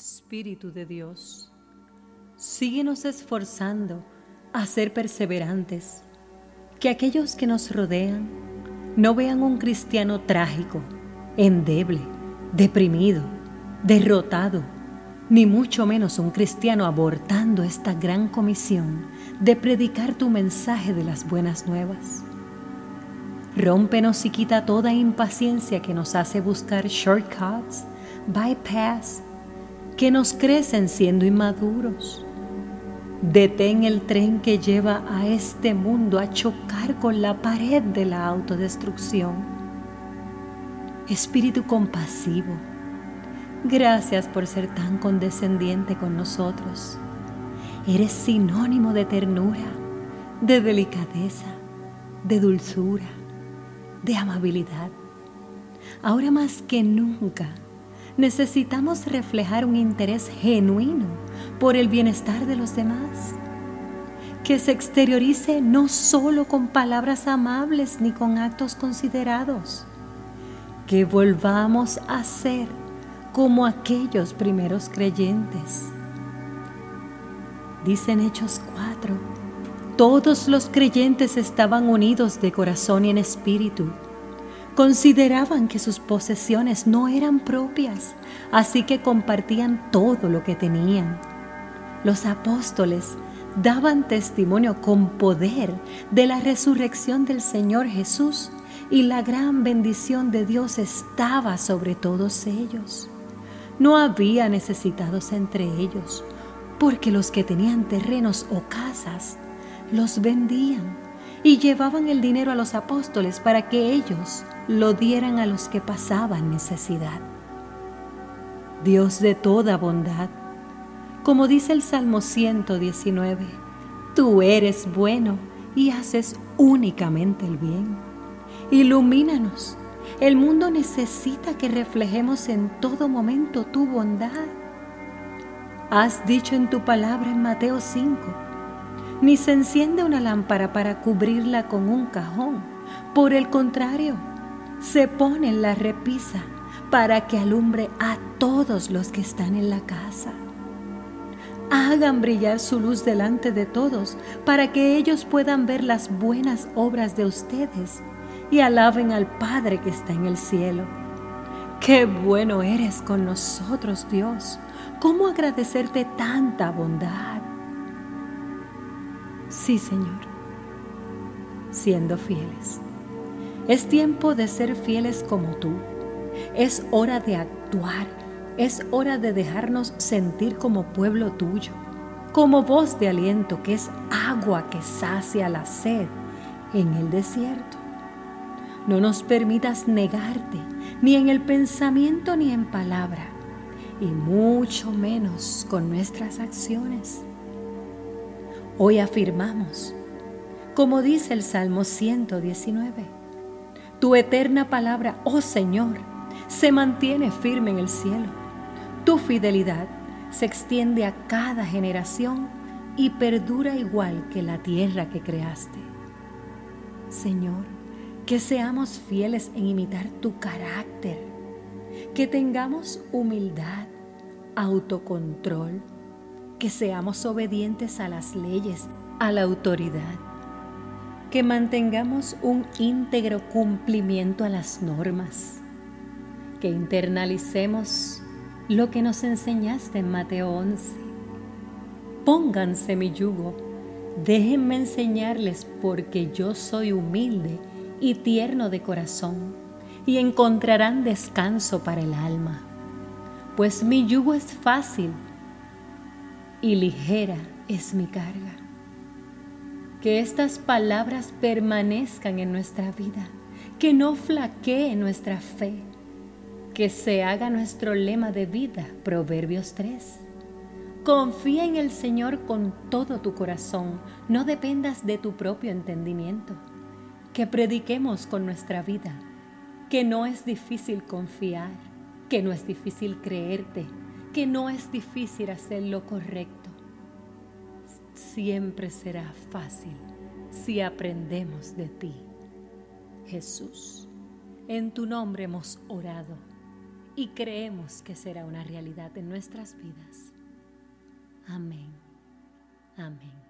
Espíritu de Dios, síguenos esforzando a ser perseverantes, que aquellos que nos rodean no vean un cristiano trágico, endeble, deprimido, derrotado, ni mucho menos un cristiano abortando esta gran comisión de predicar tu mensaje de las buenas nuevas. Rómpenos y quita toda impaciencia que nos hace buscar shortcuts, bypass, que nos crecen siendo inmaduros. Detén el tren que lleva a este mundo a chocar con la pared de la autodestrucción. Espíritu compasivo, gracias por ser tan condescendiente con nosotros. Eres sinónimo de ternura, de delicadeza, de dulzura, de amabilidad. Ahora más que nunca, necesitamos reflejar un interés genuino por el bienestar de los demás, que se exteriorice no solo con palabras amables ni con actos considerados, que volvamos a ser como aquellos primeros creyentes. Dicen Hechos 4, todos los creyentes estaban unidos de corazón y en espíritu Consideraban que sus posesiones no eran propias, así que compartían todo lo que tenían. Los apóstoles daban testimonio con poder de la resurrección del Señor Jesús y la gran bendición de Dios estaba sobre todos ellos. No había necesitados entre ellos, porque los que tenían terrenos o casas los vendían y llevaban el dinero a los apóstoles para que ellos lo dieran a los que pasaban necesidad. Dios de toda bondad, como dice el Salmo 119, tú eres bueno y haces únicamente el bien. Ilumínanos. El mundo necesita que reflejemos en todo momento tu bondad. Has dicho en tu palabra en Mateo 5, ni se enciende una lámpara para cubrirla con un cajón. Por el contrario, se pone en la repisa para que alumbre a todos los que están en la casa. Hagan brillar su luz delante de todos para que ellos puedan ver las buenas obras de ustedes y alaben al Padre que está en el cielo. Qué bueno eres con nosotros, Dios. ¿Cómo agradecerte tanta bondad? Sí, Señor, siendo fieles. Es tiempo de ser fieles como tú. Es hora de actuar. Es hora de dejarnos sentir como pueblo tuyo, como voz de aliento que es agua que sacia la sed en el desierto. No nos permitas negarte, ni en el pensamiento ni en palabra, y mucho menos con nuestras acciones. Hoy afirmamos, como dice el Salmo 119, tu eterna palabra, oh Señor, se mantiene firme en el cielo. Tu fidelidad se extiende a cada generación y perdura igual que la tierra que creaste. Señor, que seamos fieles en imitar tu carácter, que tengamos humildad, autocontrol, que seamos obedientes a las leyes, a la autoridad. Que mantengamos un íntegro cumplimiento a las normas, que internalicemos lo que nos enseñaste en Mateo 11. Pónganse mi yugo, déjenme enseñarles porque yo soy humilde y tierno de corazón, y encontrarán descanso para el alma, pues mi yugo es fácil y ligera es mi carga que estas palabras permanezcan en nuestra vida, que no flaquee nuestra fe, que se haga nuestro lema de vida, Proverbios 3. Confía en el Señor con todo tu corazón, no dependas de tu propio entendimiento. Que prediquemos con nuestra vida, que no es difícil confiar, que no es difícil creerte, que no es difícil hacer lo correcto siempre será fácil si aprendemos de ti. Jesús, en tu nombre hemos orado y creemos que será una realidad en nuestras vidas. Amén. Amén.